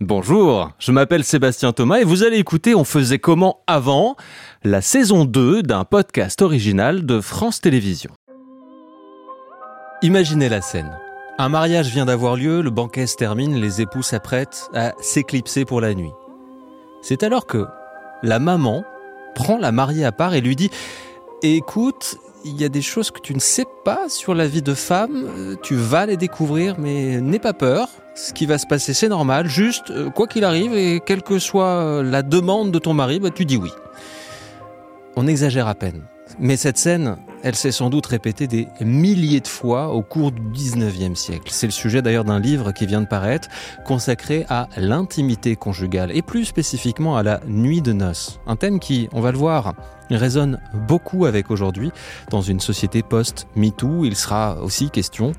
Bonjour, je m'appelle Sébastien Thomas et vous allez écouter On faisait comment avant la saison 2 d'un podcast original de France Télévisions. Imaginez la scène. Un mariage vient d'avoir lieu, le banquet se termine, les époux s'apprêtent à s'éclipser pour la nuit. C'est alors que la maman prend la mariée à part et lui dit Écoute, il y a des choses que tu ne sais pas sur la vie de femme, tu vas les découvrir, mais n'aie pas peur. Ce qui va se passer, c'est normal. Juste, euh, quoi qu'il arrive, et quelle que soit euh, la demande de ton mari, bah, tu dis oui. On exagère à peine. Mais cette scène, elle s'est sans doute répétée des milliers de fois au cours du 19e siècle. C'est le sujet d'ailleurs d'un livre qui vient de paraître, consacré à l'intimité conjugale, et plus spécifiquement à la nuit de noces. Un thème qui, on va le voir, résonne beaucoup avec aujourd'hui. Dans une société post-MeToo, il sera aussi question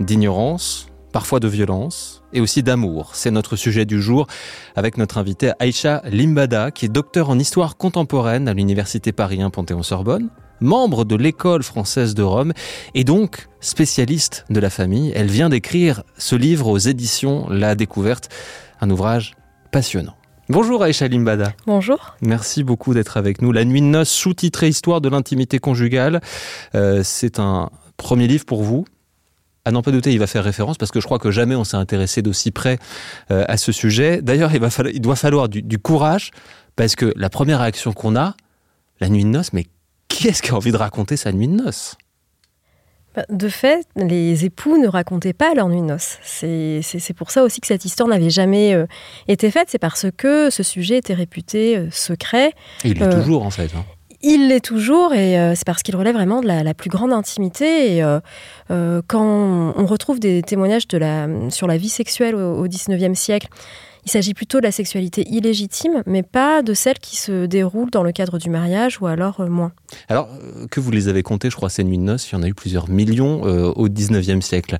d'ignorance, parfois de violence et aussi d'amour. C'est notre sujet du jour avec notre invité Aïcha Limbada, qui est docteur en histoire contemporaine à l'Université Paris 1 Panthéon-Sorbonne, membre de l'école française de Rome et donc spécialiste de la famille. Elle vient d'écrire ce livre aux éditions La Découverte, un ouvrage passionnant. Bonjour Aïcha Limbada. Bonjour. Merci beaucoup d'être avec nous. La nuit de noces, sous-titré Histoire de l'intimité conjugale. Euh, c'est un premier livre pour vous. À n'en pas douter, il va faire référence parce que je crois que jamais on s'est intéressé d'aussi près euh, à ce sujet. D'ailleurs, il, il doit falloir du, du courage parce que la première réaction qu'on a, la nuit de noces, mais qui est-ce qui a envie de raconter sa nuit de noces? Bah, de fait, les époux ne racontaient pas leur nuit de noces. C'est pour ça aussi que cette histoire n'avait jamais euh, été faite. C'est parce que ce sujet était réputé euh, secret. Et il l'est euh, toujours, en fait. Hein. Il l'est toujours et c'est parce qu'il relève vraiment de la, plus grande intimité. Et quand on retrouve des témoignages de la, sur la vie sexuelle au, 19e siècle, il s'agit plutôt de la sexualité illégitime, mais pas de celle qui se déroule dans le cadre du mariage ou alors euh, moins. Alors euh, que vous les avez comptés, je crois, ces nuits de noces, il y en a eu plusieurs millions euh, au 19e siècle.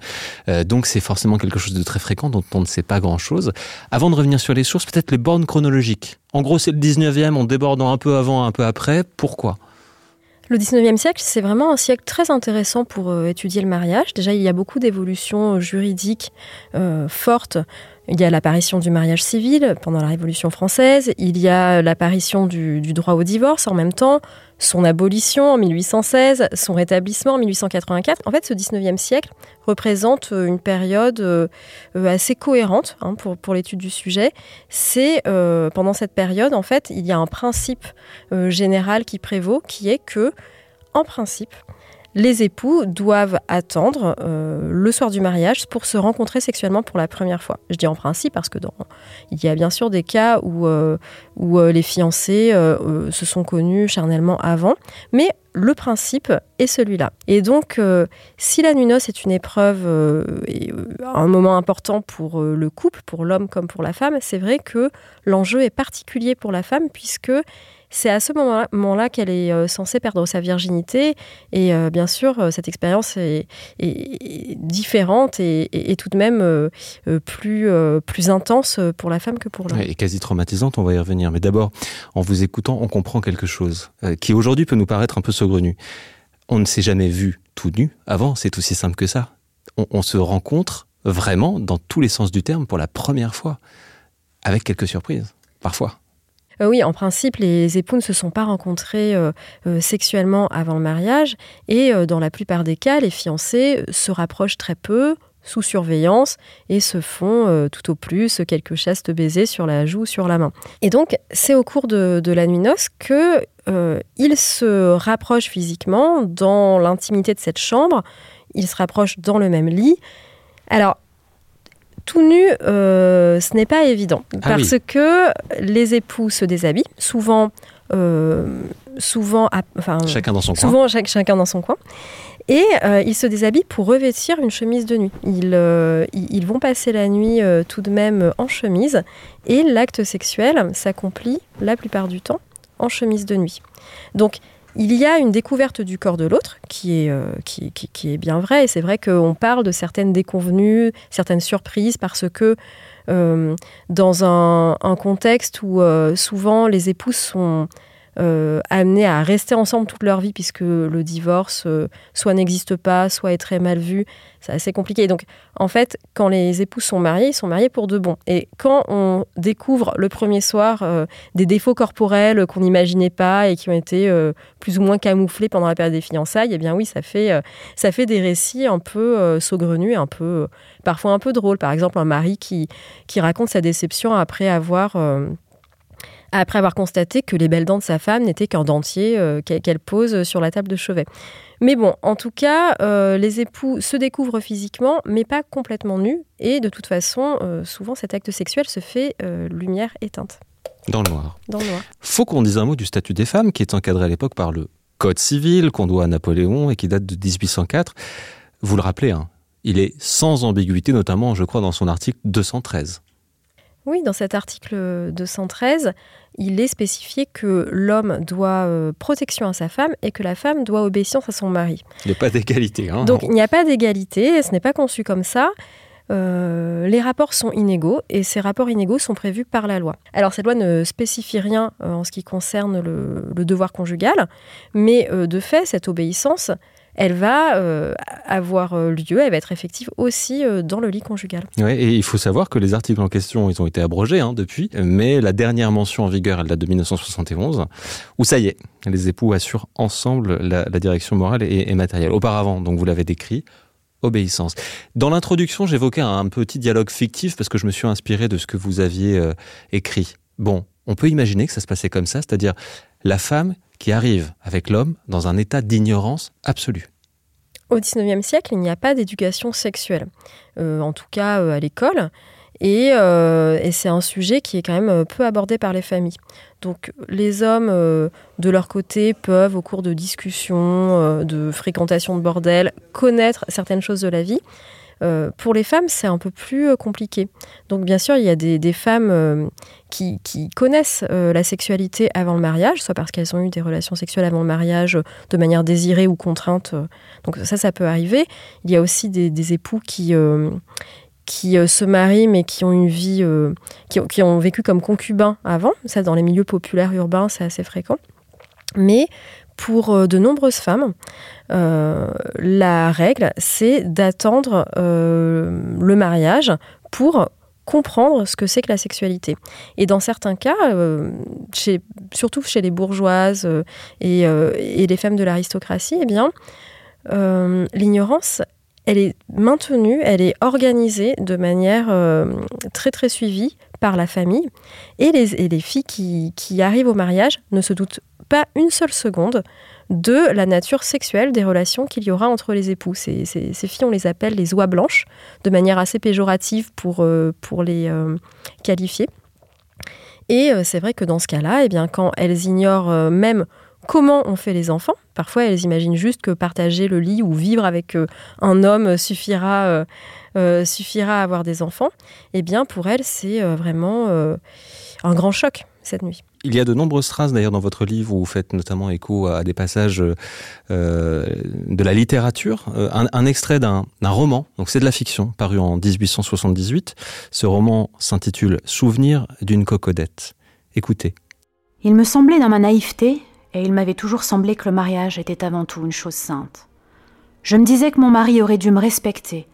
donc c'est forcément quelque chose de très fréquent dont on ne sait pas grand-chose. Avant de revenir sur les sources, peut-être les bornes chronologiques. En gros, c'est le 19e en débordant un peu avant, un peu après. Pourquoi? Le 19e siècle, c'est vraiment un siècle très intéressant pour étudier le mariage. Déjà, il y a beaucoup d'évolutions juridiques fortes il y a l'apparition du mariage civil pendant la Révolution française, il y a l'apparition du, droit au divorce en même temps, son abolition en 1816, son rétablissement en 1884. En fait, ce 19e siècle représente une période euh, assez cohérente hein, pour, l'étude du sujet. C'est euh, pendant cette période, en fait, il y a un principe euh, général qui prévaut, qui est que, en principe, les époux doivent attendre euh, le soir du mariage pour se rencontrer sexuellement pour la première fois. Je dis en principe parce que il y a bien sûr des cas où, euh, euh, les fiancés se sont connus charnellement avant, mais le principe est celui-là. Et donc, si la nuit est une épreuve et un moment important pour le couple, pour l'homme comme pour la femme, c'est vrai que l'enjeu est particulier pour la femme puisque c'est à ce moment-là qu'elle est euh, censée perdre sa virginité. Et euh, bien sûr, euh, cette expérience est, différente et, tout de même plus, plus intense pour la femme que pour l'homme. et quasi traumatisante, on va y revenir. Mais d'abord, en vous écoutant, on comprend quelque chose qui aujourd'hui peut nous paraître un peu saugrenu. On ne s'est jamais vu tout nu avant, c'est aussi simple que ça. on se rencontre vraiment, dans tous les sens du terme, pour la première fois, avec quelques surprises, parfois. Euh, oui, en principe, les époux ne se sont pas rencontrés euh, euh, sexuellement avant le mariage et dans la plupart des cas, les fiancés se rapprochent très peu, sous surveillance et se font tout au plus quelques chastes baisers sur la joue ou sur la main. Et donc, c'est au cours de, la nuit noce que ils se rapprochent physiquement dans l'intimité de cette chambre. Ils se rapprochent dans le même lit. Alors, tout nu, euh, ce n'est pas évident. Ah parce que les époux se déshabillent, souvent. Euh, souvent, enfin, chacun dans son souvent, coin. chacun dans son coin. Et euh, ils se déshabillent pour revêtir une chemise de nuit. Ils, ils vont passer la nuit tout de même en chemise. Et l'acte sexuel s'accomplit la plupart du temps en chemise de nuit. Donc, il y a une découverte du corps de l'autre qui est, euh, qui, est bien vrai. Et c'est vrai qu'on parle de certaines déconvenues, certaines surprises, parce que euh, dans un, contexte où euh, souvent les époux sont euh, amenés à rester ensemble toute leur vie puisque le divorce euh, soit n'existe pas, soit est très mal vu. C'est assez compliqué. Donc, en fait, quand les époux sont mariés, ils sont mariés pour de bon. Et quand on découvre le premier soir euh, des défauts corporels qu'on n'imaginait pas et qui ont été plus ou moins camouflés pendant la période des fiançailles, eh bien oui, ça fait, ça fait des récits un peu saugrenus, un peu, parfois un peu drôles. Par exemple, un mari qui, qui raconte sa déception après avoir après avoir constaté que les belles dents de sa femme n'étaient qu'un dentier euh, qu'elle pose sur la table de chevet. Mais bon, en tout cas, euh, les époux se découvrent physiquement, mais pas complètement nus. Et de toute façon, euh, souvent, cet acte sexuel se fait lumière éteinte. Dans le noir. Dans le noir. Faut qu'on dise un mot du statut des femmes, qui est encadré à l'époque par le Code civil qu'on doit à Napoléon et qui date de 1804. Vous le rappelez, hein, il est sans ambiguïté, notamment, je crois, dans son article 213. Oui, dans cet article 213, il est spécifié que l'homme doit euh, protection à sa femme et que la femme doit obéissance à son mari. Il n'y a pas d'égalité. Hein Donc il n'y a pas d'égalité, ce n'est pas conçu comme ça. Euh, les rapports sont inégaux et ces rapports inégaux sont prévus par la loi. Alors cette loi ne spécifie rien euh, en ce qui concerne le devoir conjugal, mais de fait, cette obéissance, elle va euh, avoir euh, lieu, elle va être effective aussi euh, dans le lit conjugal. Ouais, et il faut savoir que les articles en question, ils ont été abrogés hein, depuis, mais la dernière mention en vigueur, elle date de 1971, où ça y est, les époux assurent ensemble la, direction morale et, matérielle. Auparavant, donc vous l'avez décrit, obéissance. Dans l'introduction, j'évoquais un petit dialogue fictif parce que je me suis inspiré de ce que vous aviez écrit. Bon, on peut imaginer que ça se passait comme ça, c'est-à-dire la femme qui arrive avec l'homme dans un état d'ignorance absolue. Au XIXe siècle, il n'y a pas d'éducation sexuelle, euh, en tout cas euh, à l'école, euh, et, c'est un sujet qui est quand même peu abordé par les familles. Donc les hommes, de leur côté, peuvent, au cours de discussions, de fréquentation de bordel, connaître certaines choses de la vie, euh, pour les femmes, c'est un peu plus euh, compliqué. Donc bien sûr, il y a des, femmes euh, qui, connaissent la sexualité avant le mariage, soit parce qu'elles ont eu des relations sexuelles avant le mariage de manière désirée ou contrainte. Donc ça, ça peut arriver. Il y a aussi des, époux qui qui se marient mais qui ont une vie, qui, qui, ont vécu comme concubins avant. Ça, dans les milieux populaires urbains, c'est assez fréquent. Mais pour euh, de nombreuses femmes, euh, la règle, c'est d'attendre euh, le mariage pour comprendre ce que c'est que la sexualité. Et dans certains cas, surtout chez les bourgeoises et, les femmes de l'aristocratie, eh bien, l'ignorance, elle est maintenue, elle est organisée de manière très très suivie par la famille. Et les, filles qui, arrivent au mariage ne se doutent pas une seule seconde de la nature sexuelle des relations qu'il y aura entre les époux. Ces, filles, on les appelle les oies blanches, de manière assez péjorative pour, euh, les euh, qualifier. Et euh, c'est vrai que dans ce cas-là, eh bien, quand elles ignorent même comment on fait les enfants, parfois elles imaginent juste que partager le lit ou vivre avec un homme suffira, suffira à avoir des enfants, eh bien pour elles, c'est vraiment un grand choc cette nuit. Il y a de nombreuses traces d'ailleurs dans votre livre où vous faites notamment écho à des passages euh, de la littérature. Euh, un, extrait d'un roman, donc c'est de la fiction, paru en 1878. Ce roman s'intitule Souvenir d'une cocodette. Écoutez. Il me semblait dans ma naïveté, et il m'avait toujours semblé que le mariage était avant tout une chose sainte. Je me disais que mon mari aurait dû me respecter,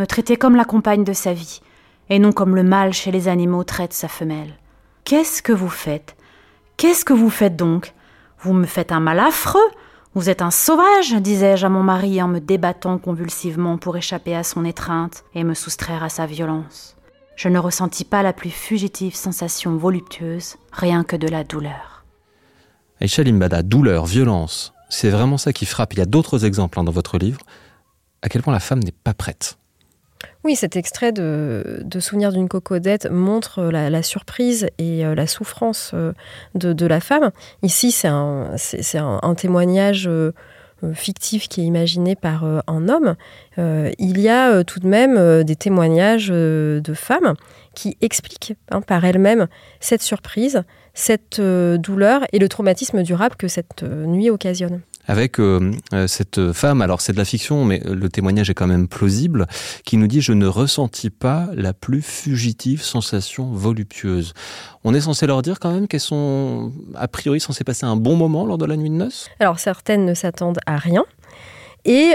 me traiter comme la compagne de sa vie, et non comme le mâle chez les animaux traite sa femelle. Qu'est-ce que vous faites? Qu'est-ce que vous faites donc? Vous me faites un mal affreux? Vous êtes un sauvage, disais-je à mon mari en me débattant convulsivement pour échapper à son étreinte et me soustraire à sa violence. Je ne ressentis pas la plus fugitive sensation voluptueuse, rien que de la douleur. Aïcha Limbada, douleur, violence, c'est vraiment ça qui frappe. Il y a d'autres exemples hein, dans votre livre. À quel point la femme n'est pas prête oui, cet extrait de, Souvenir d'une cocodette montre la, surprise et euh, la souffrance euh, de, la femme. Ici, c'est un, témoignage euh, fictif qui est imaginé par un homme. il y a tout de même des témoignages de femmes qui expliquent hein, par elles-mêmes cette surprise, cette douleur et le traumatisme durable que cette nuit occasionne. Avec cette femme, alors c'est de la fiction, mais le témoignage est quand même plausible, qui nous dit « Je ne ressentis pas la plus fugitive sensation voluptueuse ». On est censé leur dire quand même qu'elles sont, a priori, censées passer un bon moment lors de la nuit de noces? Alors certaines ne s'attendent à rien. Et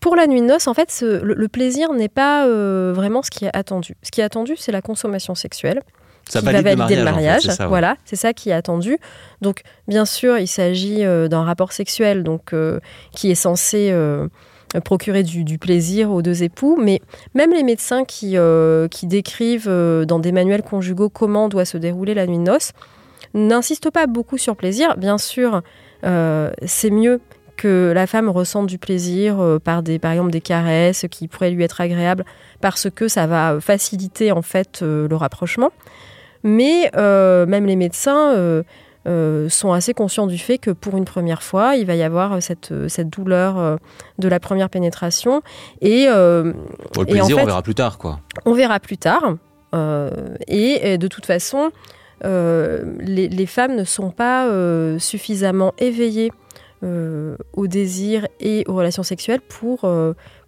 pour la nuit de noces, en fait, le, plaisir n'est pas vraiment ce qui est attendu. Ce qui est attendu, c'est la consommation sexuelle. Ça qui va valider le mariage. Voilà, c'est ça qui est attendu. Donc, bien sûr, il s'agit euh, d'un rapport sexuel donc, euh, qui est censé euh, procurer du, plaisir aux deux époux. Mais même les médecins qui, qui décrivent dans des manuels conjugaux comment doit se dérouler la nuit de noces n'insistent pas beaucoup sur plaisir. Bien sûr, c'est mieux que la femme ressente du plaisir par des par exemple des caresses qui pourraient lui être agréables parce que ça va faciliter en fait le rapprochement. Mais euh, même les médecins euh, euh, sont assez conscients du fait que pour une première fois, il va y avoir cette, cette douleur de la première pénétration. Et, pour le plaisir, on verra plus tard, quoi. On verra plus tard. Et, de toute façon, les, les, femmes ne sont pas suffisamment éveillées au désir et aux relations sexuelles pour,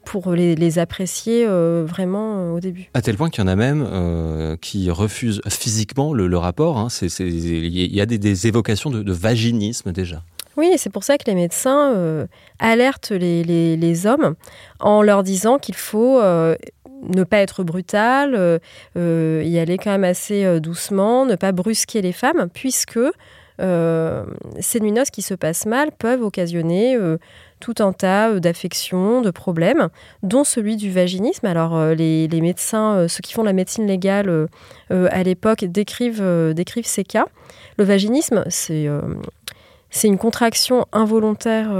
pour les, apprécier euh, vraiment euh, au début. À tel point qu'il y en a même euh, qui refusent physiquement le, rapport. Il y a des, évocations de, vaginisme déjà. Oui, c'est pour ça que les médecins alertent les, hommes en leur disant qu'il faut ne pas être brutal, y aller quand même assez doucement, ne pas brusquer les femmes, puisque ces nuits qui se passent mal peuvent occasionner tout un tas euh, d'affections, de problèmes, dont celui du vaginisme. Alors euh, les, médecins, euh, ceux qui font la médecine légale à l'époque, décrivent, ces cas. Le vaginisme, c'est une contraction involontaire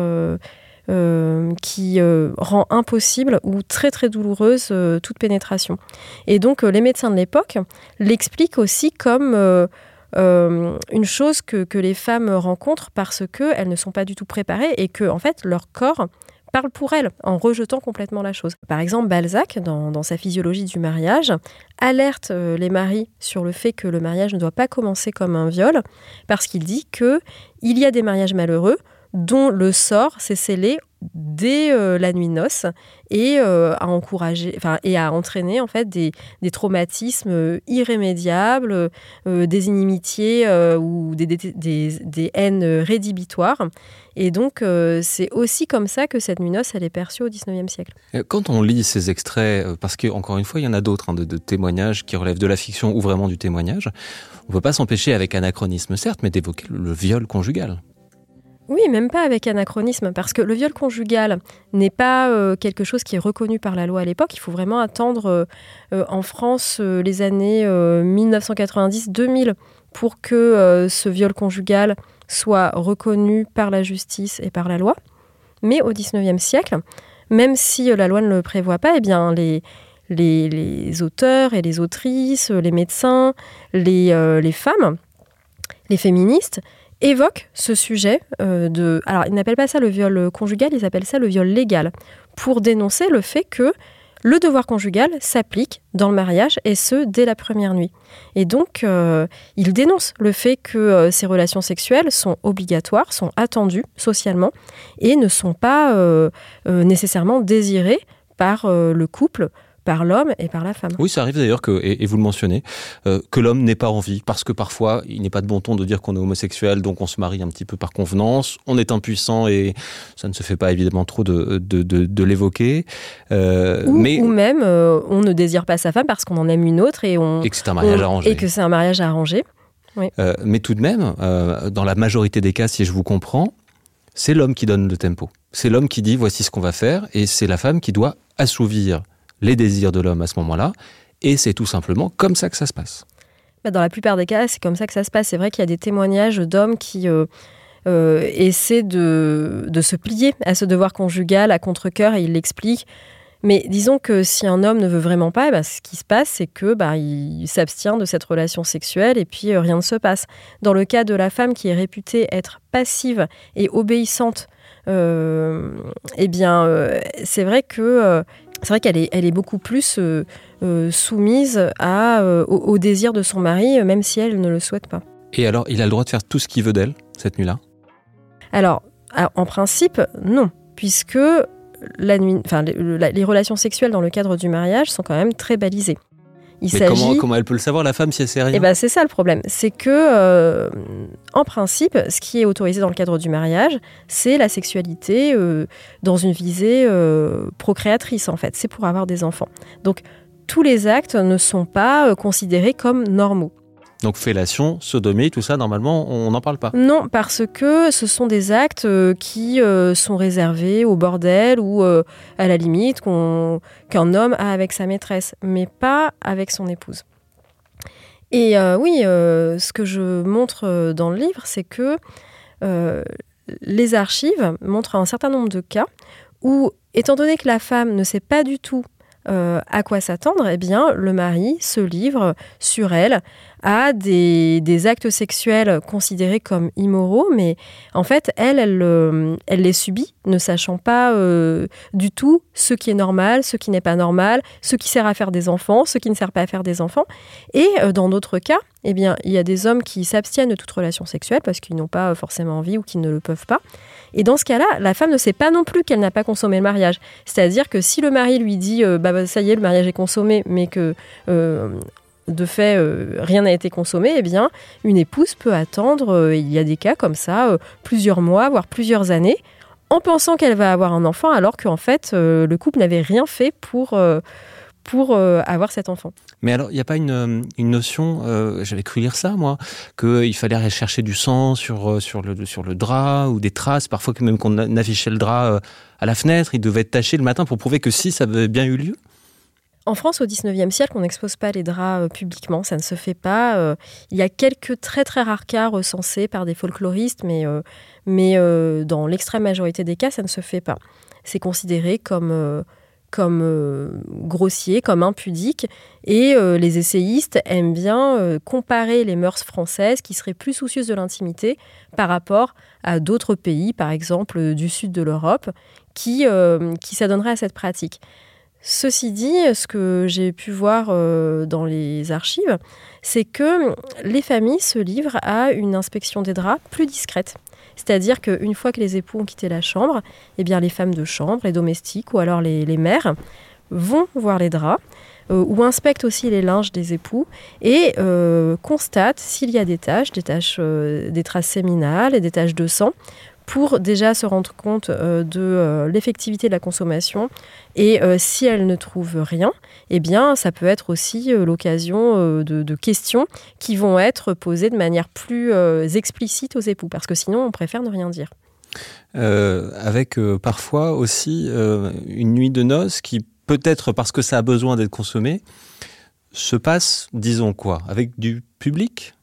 qui rend impossible ou très très douloureuse toute pénétration. Et donc les médecins de l'époque l'expliquent aussi comme euh, une chose que, les femmes rencontrent parce qu'elles ne sont pas du tout préparées et que, en fait, leur corps parle pour elles en rejetant complètement la chose. Par exemple, Balzac, dans, sa physiologie du mariage, alerte euh, les maris sur le fait que le mariage ne doit pas commencer comme un viol parce qu'il dit que il y a des mariages malheureux dont le sort s'est scellé dès euh, la nuit noce et euh, à enfin, et à entraîner en fait des, traumatismes irrémédiables, euh, des inimitiés ou des, des, haines rédhibitoires. Et donc, c'est aussi comme ça que cette nuit noce, elle est perçue au XIXe siècle. Quand on lit ces extraits, parce qu'encore une fois, il y en a d'autres, hein, de, de, témoignages qui relèvent de la fiction ou vraiment du témoignage, on ne peut pas s'empêcher, avec anachronisme certes, mais d'évoquer le viol conjugal. Oui, même pas avec anachronisme, parce que le viol conjugal n'est pas euh, quelque chose qui est reconnu par la loi à l'époque. Il faut vraiment attendre euh, euh, en France les années 1990-2000 pour que ce viol conjugal soit reconnu par la justice et par la loi. Mais au XIXe siècle, même si la loi ne le prévoit pas, eh bien les, auteurs et les autrices, les médecins, les femmes, les féministes, évoque ce sujet euh, de... Alors, ils n'appellent pas ça le viol conjugal, ils appellent ça le viol légal, pour dénoncer le fait que le devoir conjugal s'applique dans le mariage, et ce, dès la première nuit. Et donc, euh, ils dénoncent le fait que euh, ces relations sexuelles sont obligatoires, sont attendues socialement, et ne sont pas nécessairement désirées par le couple par l'homme et par la femme. Oui, ça arrive d'ailleurs que, et, vous le mentionnez, euh, que l'homme n'ait pas envie, parce que parfois il n'est pas de bon ton de dire qu'on est homosexuel, donc on se marie un petit peu par convenance, on est impuissant et ça ne se fait pas évidemment trop de, de, de, l'évoquer. Euh, ou, mais... ou même euh, on ne désire pas sa femme parce qu'on en aime une autre et on et que c'est un mariage arrangé. Et que c'est un mariage arrangé. Oui. mais tout de même, dans la majorité des cas, si je vous comprends, c'est l'homme qui donne le tempo. C'est l'homme qui dit voici ce qu'on va faire et c'est la femme qui doit assouvir les désirs de l'homme à ce moment-là. Et c'est tout simplement comme ça que ça se passe. Bah, dans la plupart des cas, c'est comme ça que ça se passe. C'est vrai qu'il y a des témoignages d'hommes qui euh, euh, essaient de, se plier à ce devoir conjugal à contre-coeur et ils l'expliquent. Mais disons que si un homme ne veut vraiment pas, bah, ce qui se passe, c'est que bah, il s'abstient de cette relation sexuelle et puis euh, rien ne se passe. Dans le cas de la femme qui est réputée être passive et obéissante, eh bien, c'est vrai que c'est vrai qu'elle est, elle est beaucoup plus euh, euh, soumise à, euh, au, désir de son mari, même si elle ne le souhaite pas. Et alors, il a le droit de faire tout ce qu'il veut d'elle, cette nuit-là? Alors, En principe, non, puisque la nuit, enfin, les relations sexuelles dans le cadre du mariage sont quand même très balisées. Il Mais comment, comment, elle peut le savoir, la femme, si elle sait rien eh ben, C'est ça le problème. C'est que, euh, en principe, ce qui est autorisé dans le cadre du mariage, c'est la sexualité euh, dans une visée euh, procréatrice, en fait. C'est pour avoir des enfants. Donc, tous les actes ne sont pas considérés comme normaux. Donc fellation, sodomie, tout ça, normalement, on n'en parle pas. Non, parce que ce sont des actes euh, qui euh, sont réservés au bordel ou euh, à la limite qu'un homme a avec sa maîtresse, mais pas avec son épouse. Et oui, ce que je montre dans le livre, c'est que les archives montrent un certain nombre de cas où, étant donné que la femme ne sait pas du tout à quoi s'attendre, eh bien, le mari se livre sur elle à des, actes sexuels considérés comme immoraux, mais en fait, elle, elle, euh, elle les subit, ne sachant pas euh, du tout ce qui est normal, ce qui n'est pas normal, ce qui sert à faire des enfants, ce qui ne sert pas à faire des enfants. Et euh, dans d'autres cas, eh bien, il y a des hommes qui s'abstiennent de toute relation sexuelle parce qu'ils n'ont pas forcément envie ou qu'ils ne le peuvent pas. Et dans ce cas-là, la femme ne sait pas non plus qu'elle n'a pas consommé le mariage. C'est-à-dire que si le mari lui dit bah, ça y est, le mariage est consommé, mais que de fait euh, rien n'a été consommé, eh bien une épouse peut attendre, euh, il y a des cas comme ça, euh, plusieurs mois, voire plusieurs années, en pensant qu'elle va avoir un enfant, alors qu'en fait le couple n'avait rien fait pour, pour avoir cet enfant. Mais alors, il n'y a pas une, notion, j'avais cru lire ça moi, qu'il fallait aller chercher du sang sur, sur, le, sur le drap ou des traces, parfois que même qu'on affichait le drap à la fenêtre, il devait être taché le matin pour prouver que si ça avait bien eu lieu? En France, au XIXe siècle, on n'expose pas les draps euh, publiquement, ça ne se fait pas. Euh, il y a quelques très très rares cas recensés par des folkloristes, mais, euh, mais dans l'extrême majorité des cas, ça ne se fait pas. C'est considéré comme, comme grossier, comme impudique, et les essayistes aiment bien comparer les mœurs françaises qui seraient plus soucieuses de l'intimité par rapport à d'autres pays, par exemple du sud de l'Europe, qui, qui s'adonneraient à cette pratique. Ceci dit, ce que j'ai pu voir euh, dans les archives, c'est que les familles se livrent à une inspection des draps plus discrète. C'est-à-dire qu'une fois que les époux ont quitté la chambre, eh bien les femmes de chambre, les domestiques ou alors les, mères vont voir les draps euh, ou inspectent aussi les linges des époux et euh, constatent s'il y a des taches, des taches, des traces séminales et des taches de sang pour déjà se rendre compte euh, de euh, l'effectivité de la consommation. Et euh, si elle ne trouve rien, eh bien, ça peut être aussi l'occasion de, questions qui vont être posées de manière plus explicite aux époux, parce que sinon, on préfère ne rien dire. avec parfois aussi une nuit de noces qui, peut-être parce que ça a besoin d'être consommé, se passe, disons quoi, avec du public?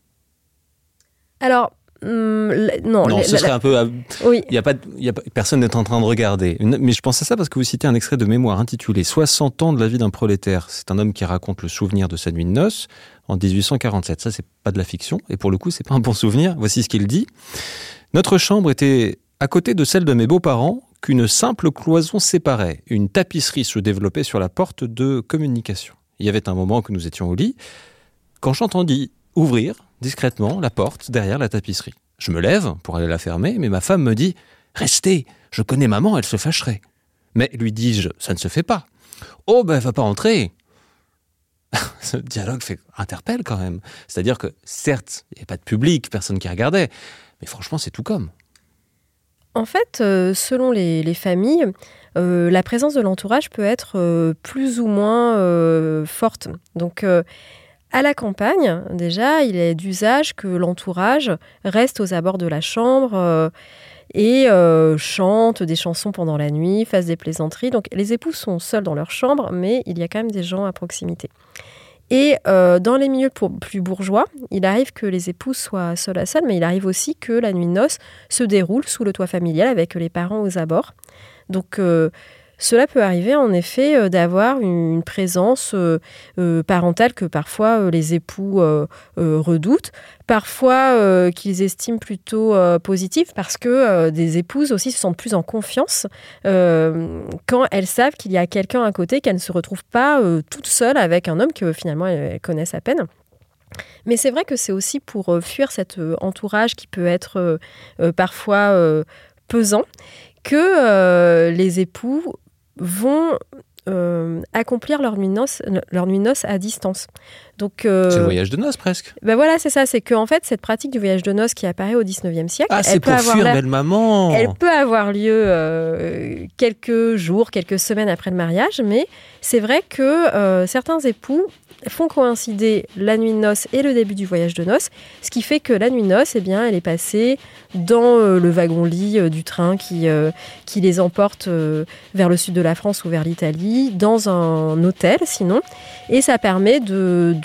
Alors, Hum, non, ce serait un peu. Il y a pas, y a personne n'est en train de regarder. Mais je pense à ça parce que vous citez un extrait de mémoire intitulé 60 ans de la vie d'un prolétaire. C'est un homme qui raconte le souvenir de sa nuit de noces en 1847. Ça, c'est pas de la fiction. Et pour le coup, c'est pas un bon souvenir. Voici ce qu'il dit. Notre chambre était à côté de celle de mes beaux-parents qu'une simple cloison séparait. Une tapisserie se développait sur la porte de communication. Il y avait un moment que nous étions au lit quand j'entendis ouvrir discrètement la porte derrière la tapisserie. Je me lève pour aller la fermer, mais ma femme me dit Restez, je connais maman, elle se fâcherait. Mais lui dis-je, ça ne se fait pas. Oh ben, elle va pas entrer. Ce dialogue fait interpelle quand même. C'est-à-dire que certes, il n'y a pas de public, personne qui regardait, mais franchement, c'est tout comme. En fait, euh, selon les, familles, euh, la présence de l'entourage peut être euh, plus ou moins forte. Donc, à la campagne, déjà, il est d'usage que l'entourage reste aux abords de la chambre euh, et euh, chante des chansons pendant la nuit, fasse des plaisanteries. Donc les époux sont seuls dans leur chambre, mais il y a quand même des gens à proximité. Et euh, dans les milieux plus bourgeois, il arrive que les époux soient seuls à seuls, mais il arrive aussi que la nuit de noces se déroule sous le toit familial avec les parents aux abords. Donc cela peut arriver en effet euh, d'avoir une présence euh, euh, parentale que parfois les époux redoutent, parfois qu'ils estiment plutôt positive parce que des épouses aussi se sentent plus en confiance quand elles savent qu'il y a quelqu'un à côté, qu'elles ne se retrouvent pas toutes seules avec un homme que finalement elles connaissent à peine. Mais c'est vrai que c'est aussi pour fuir cet entourage qui peut être parfois pesant que les époux vont euh, accomplir leur nuit, noce, leur nuit noce à distance. Donc, euh, c'est le voyage de noces presque. Ben voilà, c'est ça. C'est qu'en en fait, cette pratique du voyage de noces qui apparaît au 19e siècle. Ah, c'est pour fuir belle maman Elle peut avoir lieu euh, quelques jours, quelques semaines après le mariage, mais c'est vrai que certains époux font coïncider la nuit de noces et le début du voyage de noces, ce qui fait que la nuit de noces, eh bien, elle est passée dans euh, le wagon-lit euh, du train qui, euh, qui les emporte vers le sud de la France ou vers l'Italie, dans un hôtel sinon, et ça permet de,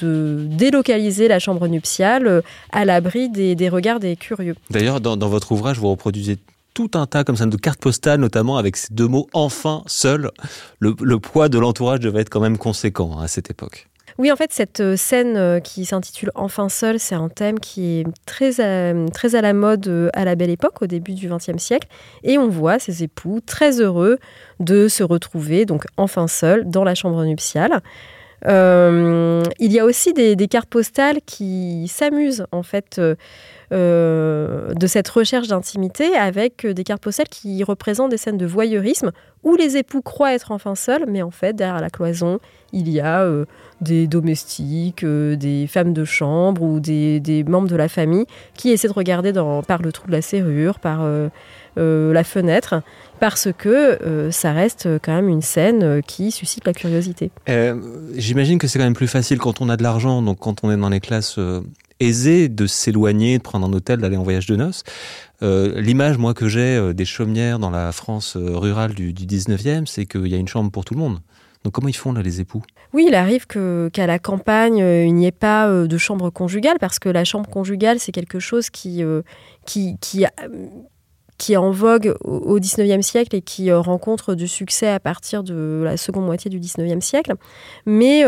délocaliser la chambre nuptiale à l'abri des, regards des curieux. D'ailleurs, dans, votre ouvrage, vous reproduisez tout un tas comme ça de cartes postales, notamment avec ces deux mots enfin seul. Le, le poids de l'entourage devait être quand même conséquent hein, à cette époque. Oui, en fait, cette euh, scène euh, qui s'intitule Enfin seul, c'est un thème qui est très à, très à la mode euh, à la belle époque, au début du XXe siècle. Et on voit ces époux très heureux de se retrouver, donc enfin seuls, dans la chambre nuptiale. il y a aussi des, cartes postales qui s'amusent, en fait. de cette recherche d'intimité avec des cartes postales qui représentent des scènes de voyeurisme où les époux croient être enfin seuls, mais en fait, derrière la cloison, il y a des domestiques, euh, des femmes de chambre ou des, membres de la famille qui essaient de regarder par le trou de la serrure, par euh, euh, la fenêtre, parce que ça reste quand même une scène qui suscite la curiosité. J'imagine que c'est quand même plus facile quand on a de l'argent, donc quand on est dans les classes aisées, de s'éloigner, de prendre un hôtel, d'aller en voyage de noces. L'image, moi, que j'ai des chaumières dans la France rurale du, du 19e, c'est qu'il y a une chambre pour tout le monde. Comment ils font là les époux? Oui, il arrive qu'à la campagne, euh, il n'y ait pas euh, de chambre conjugale parce que la chambre conjugale, c'est quelque chose qui, euh, est en vogue au XIXe siècle et qui rencontre du succès à partir de la seconde moitié du XIXe siècle. Mais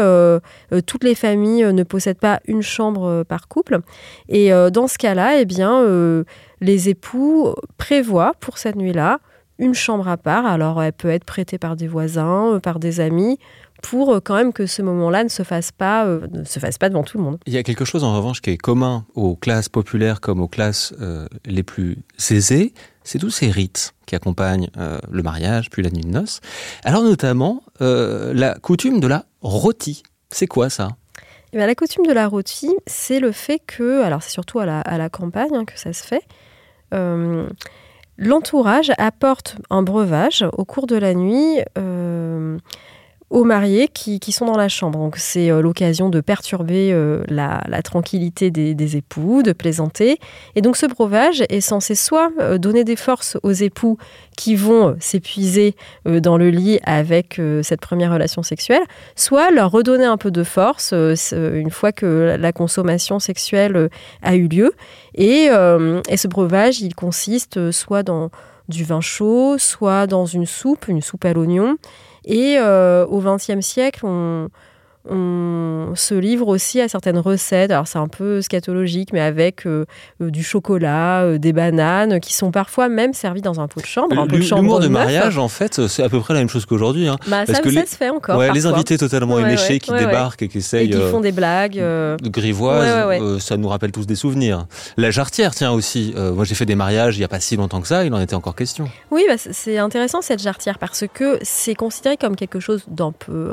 toutes les familles ne possèdent pas une chambre par couple. Et dans ce cas-là, eh les époux prévoient pour cette nuit-là une chambre à part. Alors, elle peut être prêtée par des voisins, euh, par des amis, pour euh, quand même que ce moment-là ne se fasse pas, euh, ne se fasse pas devant tout le monde. Il y a quelque chose en revanche qui est commun aux classes populaires comme aux classes les plus aisées, c'est tous ces rites qui accompagnent le mariage puis la nuit de noces. Alors notamment la coutume de la rôtie. C'est quoi ça? Eh La coutume de la rôtie, c'est le fait que, alors c'est surtout à la, à la campagne hein, que ça se fait. L'entourage apporte un breuvage au cours de la nuit euh, aux mariés qui, sont dans la chambre. Donc c'est euh, l'occasion de perturber euh, la, tranquillité des, époux, de plaisanter. Et donc ce breuvage est censé soit euh, donner des forces aux époux qui vont s'épuiser dans le lit avec cette première relation sexuelle, soit leur redonner un peu de force une fois que la consommation sexuelle a eu lieu. Et, et ce breuvage, il consiste soit dans du vin chaud, soit dans une soupe, une soupe à l'oignon. Et euh, au XXe siècle, on, on se livre aussi à certaines recettes. Alors c'est un peu scatologique, mais avec euh, euh, du chocolat, euh, des bananes, qui sont parfois même servies dans un pot de chambre. L'humour de mariage, en fait, c'est à peu près la même chose qu'aujourd'hui. Hein. Bah, ça, se fait encore. Ouais, les invités totalement éméchés qui débarquent et qui essayent. Et qui font des blagues. De grivoises, ça nous rappelle tous des souvenirs. La jarretière, tiens aussi. moi j'ai fait des mariages il n'y a pas si longtemps que ça, il en était encore question. Oui, bah, c'est intéressant cette jarretière parce que c'est considéré comme quelque chose d'un peu,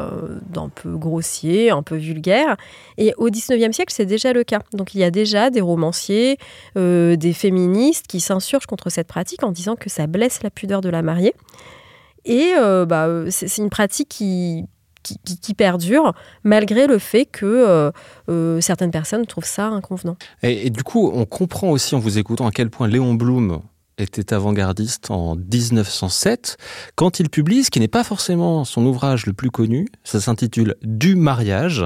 d'un peu grossier un peu vulgaire. Et au 19e siècle, c'est déjà le cas. Donc il y a déjà des romanciers, euh, des féministes qui s'insurgent contre cette pratique en disant que ça blesse la pudeur de la mariée. Et euh, bah, c'est une pratique qui, qui, perdure malgré le fait que euh, certaines personnes trouvent ça inconvenant. Et, et, du coup, on comprend aussi en vous écoutant à quel point Léon Blum était avant-gardiste en 1907 quand il publie ce qui n'est pas forcément son ouvrage le plus connu. Ça s'intitule Du mariage.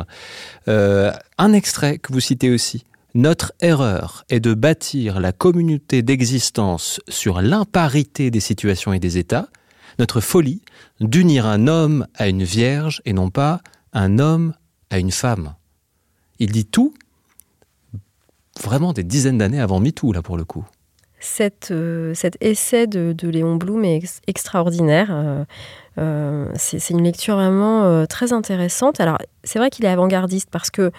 Euh, un extrait que vous citez aussi. Notre erreur est de bâtir la communauté d'existence sur l'imparité des situations et des états. Notre folie d'unir un homme à une vierge et non pas un homme à une femme. Il dit tout vraiment des dizaines d'années avant MeToo, là pour le coup. Euh, cet essai de, Léon Blum est extraordinaire. Euh, euh, c'est une lecture vraiment très intéressante. Alors, c'est vrai qu'il est avant-gardiste parce que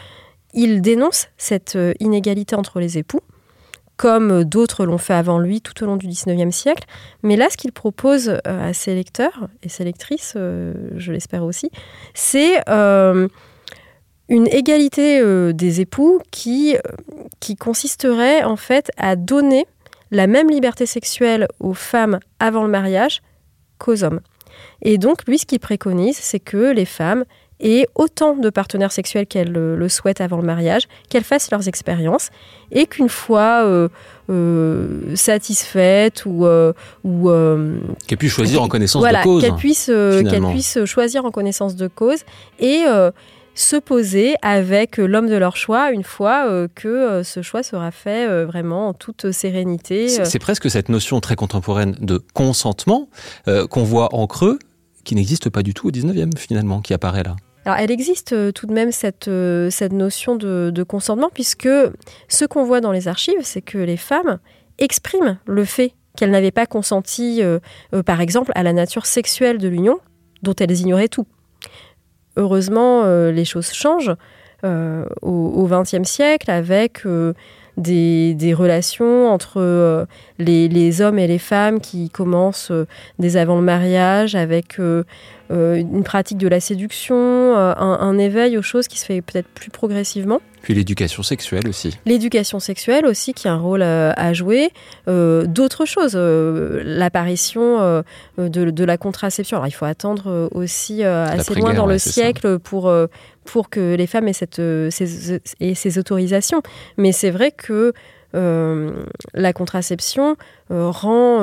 il dénonce cette inégalité entre les époux comme d'autres l'ont fait avant lui tout au long du XIXe siècle. Mais là, ce qu'il propose à ses lecteurs et ses lectrices, je l'espère aussi, c'est une égalité des époux qui, qui consisterait en fait à donner la même liberté sexuelle aux femmes avant le mariage qu'aux hommes. Et donc, lui, ce qu'il préconise, c'est que les femmes aient autant de partenaires sexuels qu'elles le, souhaitent avant le mariage, qu'elles fassent leurs expériences, et qu'une fois euh, euh, satisfaites ou... Euh, ou qu'elles puissent choisir en connaissance de cause. Qu'elles puissent, qu'elles puissent choisir en connaissance de cause. Et se poser avec l'homme de leur choix une fois euh, que euh, ce choix sera fait euh, vraiment en toute sérénité. C'est presque cette notion très contemporaine de consentement qu'on voit en creux, qui n'existe pas du tout au 19e finalement, qui apparaît là. Alors, elle existe tout de même cette, cette notion de, de consentement, puisque ce qu'on voit dans les archives, c'est que les femmes expriment le fait qu'elles n'avaient pas consenti, par exemple, à la nature sexuelle de l'union, dont elles ignoraient tout heureusement, euh, les choses changent euh, au XXe siècle avec euh, des, relations entre les, hommes et les femmes qui commencent dès avant le mariage, avec une pratique de la séduction, un, éveil aux choses qui se fait peut-être plus progressivement. Puis l'éducation sexuelle aussi. L'éducation sexuelle aussi qui a un rôle à, jouer. Euh, d'autres choses, euh, l'apparition euh, de, la contraception. Alors il faut attendre aussi assez loin dans le siècle pour, pour que les femmes aient, cette, ces, autorisations. Mais c'est vrai que la contraception rend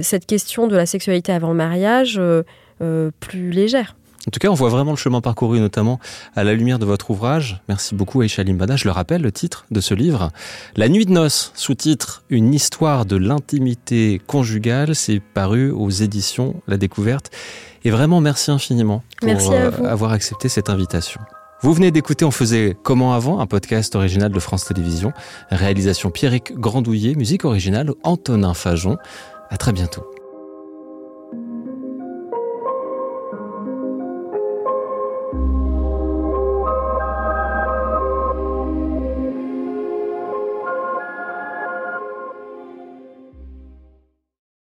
cette question de la sexualité avant le mariage plus légère. En tout cas, on voit vraiment le chemin parcouru, notamment à la lumière de votre ouvrage. Merci beaucoup, Aïcha Limbada. Je le rappelle, le titre de ce livre, La nuit de noces, sous-titre Une histoire de l'intimité conjugale, c'est paru aux éditions La Découverte. Et vraiment, merci infiniment pour euh, avoir accepté cette invitation. Vous venez d'écouter On faisait comment avant, un podcast original de France Télévisions. Réalisation Pierrick Grandouillet, musique originale Antonin Fajon. À très bientôt.